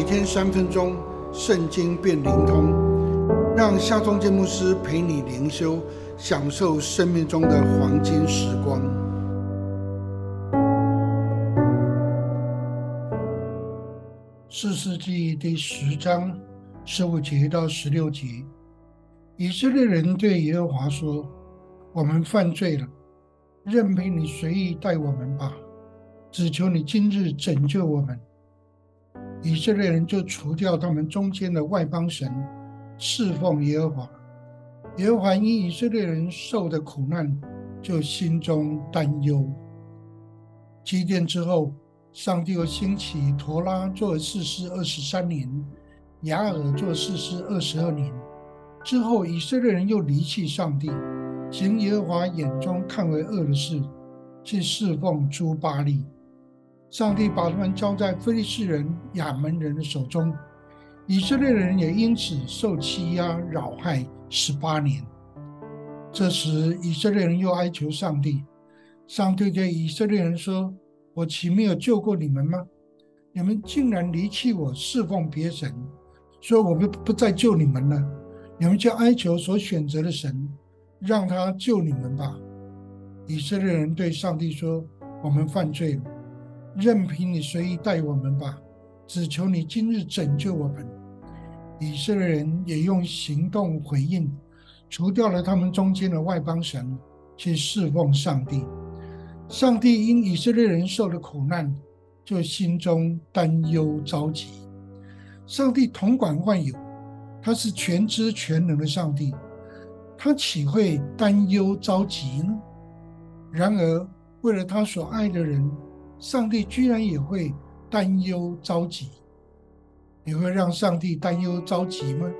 每天三分钟，圣经变灵通，让夏忠建牧师陪你灵修，享受生命中的黄金时光。四世纪第十章十五节到十六节，以色列人对耶和华说：“我们犯罪了，任凭你随意待我们吧，只求你今日拯救我们。”以色列人就除掉他们中间的外邦神，侍奉耶和华。耶和华因以色列人受的苦难，就心中担忧。祭奠之后，上帝又兴起陀拉做士师二十三年，雅尔做士师二十二年。之后，以色列人又离弃上帝，行耶和华眼中看为恶的事，去侍奉诸巴利。上帝把他们交在非利士人、亚门人的手中，以色列人也因此受欺压、扰害十八年。这时，以色列人又哀求上帝，上帝对以色列人说：“我岂没有救过你们吗？你们竟然离弃我，侍奉别神，说我们不再救你们了。你们就哀求所选择的神，让他救你们吧。”以色列人对上帝说：“我们犯罪了。”任凭你随意待我们吧，只求你今日拯救我们。以色列人也用行动回应，除掉了他们中间的外邦神，去侍奉上帝。上帝因以色列人受的苦难，就心中担忧着急。上帝统管万有，他是全知全能的上帝，他岂会担忧着急呢？然而，为了他所爱的人。上帝居然也会担忧着急，你会让上帝担忧着急吗？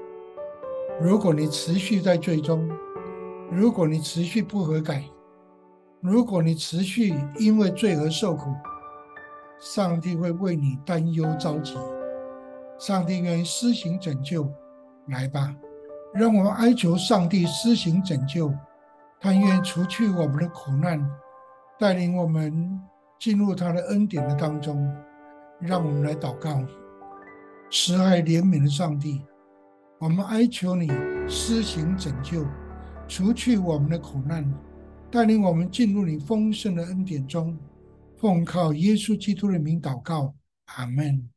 如果你持续在罪中，如果你持续不悔改，如果你持续因为罪而受苦，上帝会为你担忧着急。上帝愿意施行拯救，来吧，让我们哀求上帝施行拯救，他愿除去我们的苦难，带领我们。进入他的恩典的当中，让我们来祷告，慈爱怜悯的上帝，我们哀求你施行拯救，除去我们的苦难，带领我们进入你丰盛的恩典中，奉靠耶稣基督的名祷告，阿门。